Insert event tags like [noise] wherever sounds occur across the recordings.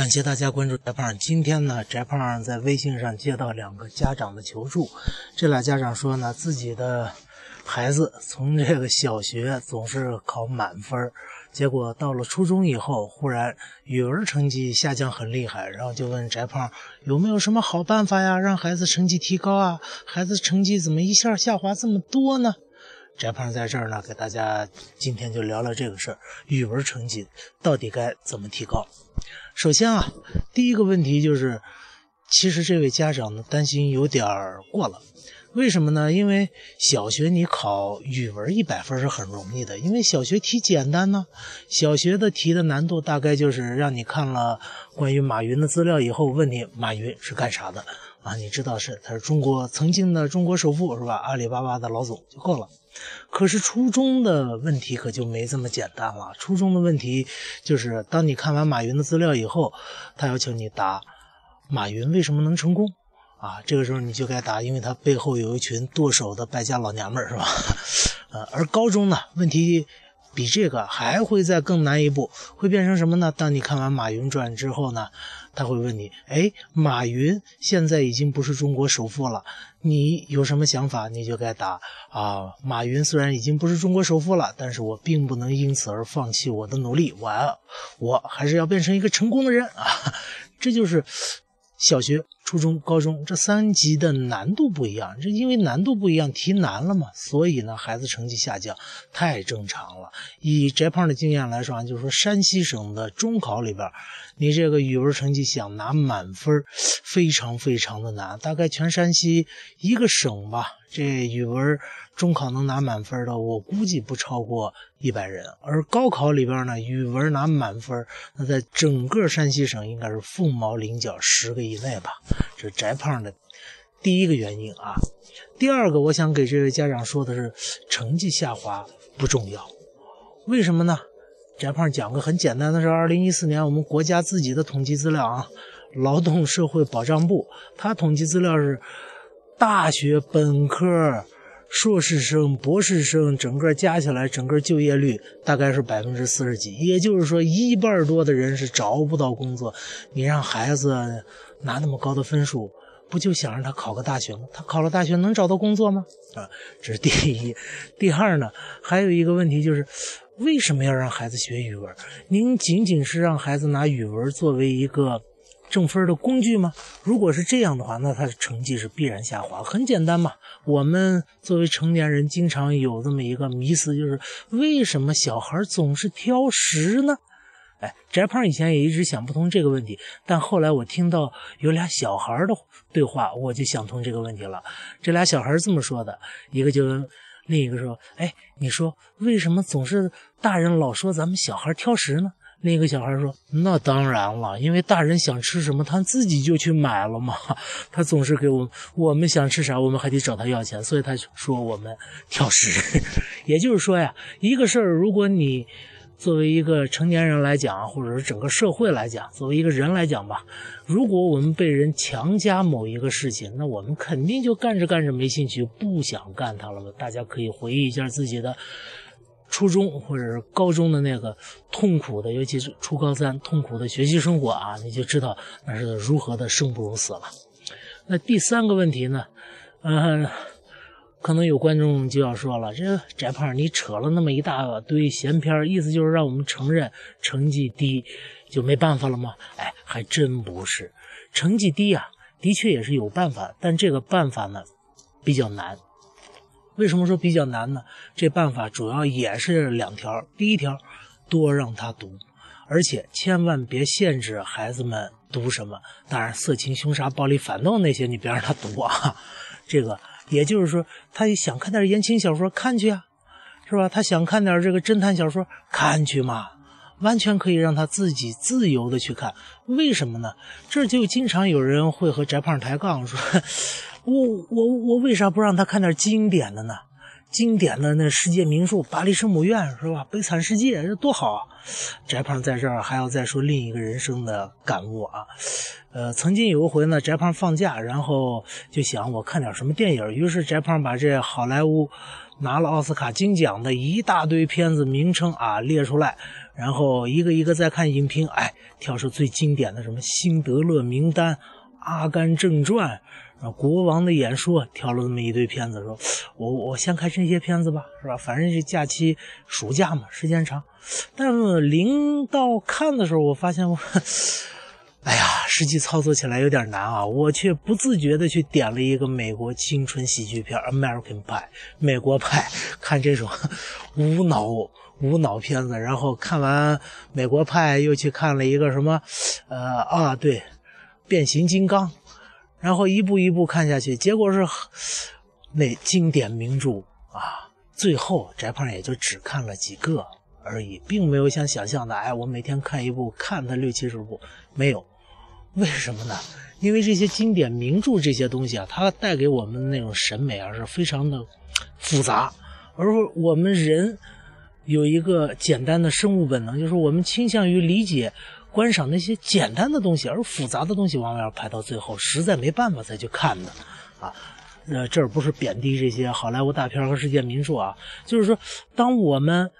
感谢大家关注翟胖。今天呢，翟胖在微信上接到两个家长的求助，这俩家长说呢，自己的孩子从这个小学总是考满分，结果到了初中以后，忽然语文成绩下降很厉害，然后就问翟胖有没有什么好办法呀，让孩子成绩提高啊？孩子成绩怎么一下下滑这么多呢？翟胖在这儿呢，给大家今天就聊聊这个事儿，语文成绩到底该怎么提高？首先啊，第一个问题就是，其实这位家长的担心有点儿过了。为什么呢？因为小学你考语文一百分是很容易的，因为小学题简单呢。小学的题的难度大概就是让你看了关于马云的资料以后，问你马云是干啥的啊？你知道是他是中国曾经的中国首富是吧？阿里巴巴的老总就够了。可是初中的问题可就没这么简单了。初中的问题就是，当你看完马云的资料以后，他要求你答马云为什么能成功啊？这个时候你就该答，因为他背后有一群剁手的败家老娘们儿，是吧？[laughs] 呃，而高中呢，问题。比这个还会再更难一步，会变成什么呢？当你看完《马云传》之后呢，他会问你：哎，马云现在已经不是中国首富了，你有什么想法？你就该答啊。马云虽然已经不是中国首富了，但是我并不能因此而放弃我的努力，我我还是要变成一个成功的人啊。这就是小学。初中、高中这三级的难度不一样，这因为难度不一样，题难了嘛，所以呢，孩子成绩下降太正常了。以翟胖的经验来说啊，就是说山西省的中考里边，你这个语文成绩想拿满分，非常非常的难。大概全山西一个省吧，这语文中考能拿满分的，我估计不超过一百人。而高考里边呢，语文拿满分，那在整个山西省应该是凤毛麟角，十个以内吧。这翟胖的第一个原因啊，第二个我想给这位家长说的是，成绩下滑不重要，为什么呢？翟胖讲个很简单的事：二零一四年我们国家自己的统计资料啊，劳动社会保障部他统计资料是，大学本科、硕士生、博士生整个加起来，整个就业率大概是百分之四十几，也就是说一半多的人是找不到工作，你让孩子。拿那么高的分数，不就想让他考个大学吗？他考了大学能找到工作吗？啊，这是第一。第二呢，还有一个问题就是，为什么要让孩子学语文？您仅仅是让孩子拿语文作为一个挣分的工具吗？如果是这样的话，那他的成绩是必然下滑。很简单嘛，我们作为成年人，经常有这么一个迷思，就是为什么小孩总是挑食呢？哎，翟胖以前也一直想不通这个问题，但后来我听到有俩小孩的对话，我就想通这个问题了。这俩小孩这么说的，一个就问另一个说：“哎，你说为什么总是大人老说咱们小孩挑食呢？”另一个小孩说：“那当然了，因为大人想吃什么，他自己就去买了嘛。他总是给我们，我们想吃啥，我们还得找他要钱，所以他说我们挑食。[laughs] 也就是说呀，一个事儿，如果你……作为一个成年人来讲，或者是整个社会来讲，作为一个人来讲吧，如果我们被人强加某一个事情，那我们肯定就干着干着没兴趣，不想干它了嘛。大家可以回忆一下自己的初中或者是高中的那个痛苦的，尤其是初高三痛苦的学习生活啊，你就知道那是如何的生不如死了。那第三个问题呢？嗯。可能有观众就要说了：“这翟胖，你扯了那么一大堆闲篇，意思就是让我们承认成绩低就没办法了吗？”哎，还真不是，成绩低啊，的确也是有办法，但这个办法呢比较难。为什么说比较难呢？这办法主要也是两条：第一条，多让他读，而且千万别限制孩子们读什么。当然，色情、凶杀、暴力、反动那些你别让他读啊，这个。也就是说，他也想看点言情小说，看去啊，是吧？他想看点这个侦探小说，看去嘛，完全可以让他自己自由的去看。为什么呢？这就经常有人会和翟胖抬杠，说 [laughs] 我我我为啥不让他看点经典的呢？经典的那世界名著《巴黎圣母院》是吧？《悲惨世界》这多好啊！翟胖在这儿还要再说另一个人生的感悟啊。呃，曾经有一回呢，翟胖放假，然后就想我看点什么电影，于是翟胖把这好莱坞拿了奥斯卡金奖的一大堆片子名称啊列出来，然后一个一个再看影评，哎，挑出最经典的什么《辛德勒名单》《阿甘正传》啊，《国王的演说》，挑了这么一堆片子，说，我我先看这些片子吧，是吧？反正这假期暑假嘛，时间长。但临到看的时候，我发现我。[laughs] 哎呀，实际操作起来有点难啊！我却不自觉的去点了一个美国青春喜剧片《American Pie》美国派，看这种 [laughs] 无脑无脑片子。然后看完《美国派》，又去看了一个什么，呃啊，对，《变形金刚》。然后一步一步看下去，结果是那经典名著啊。最后翟胖也就只看了几个而已，并没有像想象的，哎，我每天看一部，看它六七十部，没有。为什么呢？因为这些经典名著这些东西啊，它带给我们的那种审美啊，是非常的复杂。而我们人有一个简单的生物本能，就是我们倾向于理解、观赏那些简单的东西，而复杂的东西往往要排到最后，实在没办法再去看的。啊，呃，这儿不是贬低这些好莱坞大片和世界名著啊，就是说，当我们。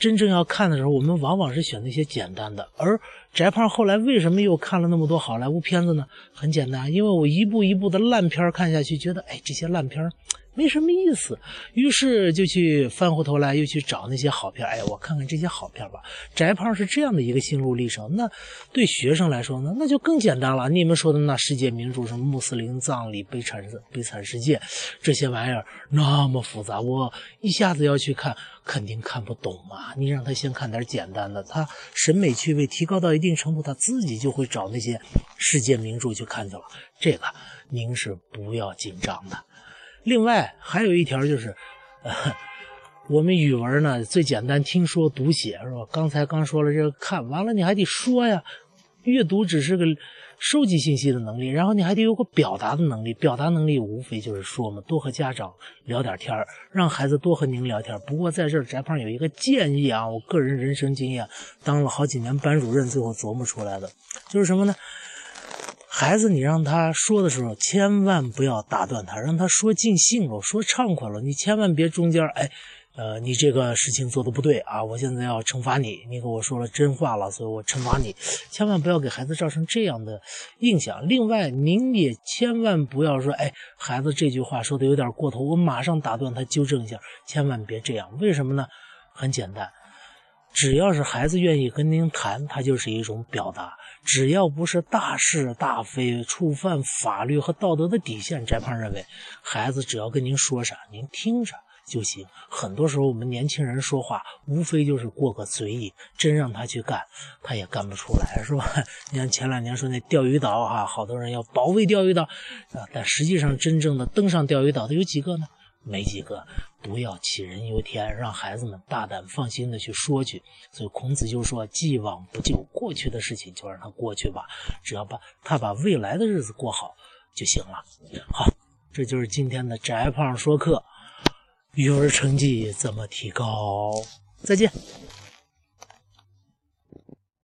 真正要看的时候，我们往往是选那些简单的。而翟胖后来为什么又看了那么多好莱坞片子呢？很简单，因为我一步一步的烂片看下去，觉得哎，这些烂片没什么意思，于是就去翻回头来，又去找那些好片。哎，我看看这些好片吧。翟胖是这样的一个心路历程。那对学生来说呢，那就更简单了。你们说的那世界名著，什么穆斯林葬礼、悲惨悲惨世界，这些玩意儿那么复杂，我一下子要去看，肯定看不懂嘛。你让他先看点简单的，他审美趣味提高到一定程度，他自己就会找那些世界名著去看去了。这个您是不要紧张的。另外还有一条就是，呃，我们语文呢最简单，听说读写是吧？刚才刚说了这个看完了，你还得说呀。阅读只是个收集信息的能力，然后你还得有个表达的能力。表达能力无非就是说嘛，多和家长聊点天让孩子多和您聊天不过在这儿，翟胖有一个建议啊，我个人人生经验，当了好几年班主任，最后琢磨出来的，就是什么呢？孩子，你让他说的时候，千万不要打断他，让他说尽兴了，说畅快了。你千万别中间，哎，呃，你这个事情做的不对啊，我现在要惩罚你，你跟我说了真话了，所以我惩罚你。千万不要给孩子造成这样的印象。另外，您也千万不要说，哎，孩子这句话说的有点过头，我马上打断他，纠正一下。千万别这样，为什么呢？很简单。只要是孩子愿意跟您谈，他就是一种表达。只要不是大是大非、触犯法律和道德的底线，翟胖认为，孩子只要跟您说啥，您听着就行。很多时候，我们年轻人说话，无非就是过个嘴瘾，真让他去干，他也干不出来，是吧？[laughs] 你像前两年说那钓鱼岛啊，好多人要保卫钓鱼岛啊，但实际上真正的登上钓鱼岛的有几个呢？没几个，不要杞人忧天，让孩子们大胆放心的去说去。所以孔子就说：“既往不咎，过去的事情就让它过去吧，只要把他把未来的日子过好就行了。”好，这就是今天的翟胖说课，语文成绩怎么提高？再见。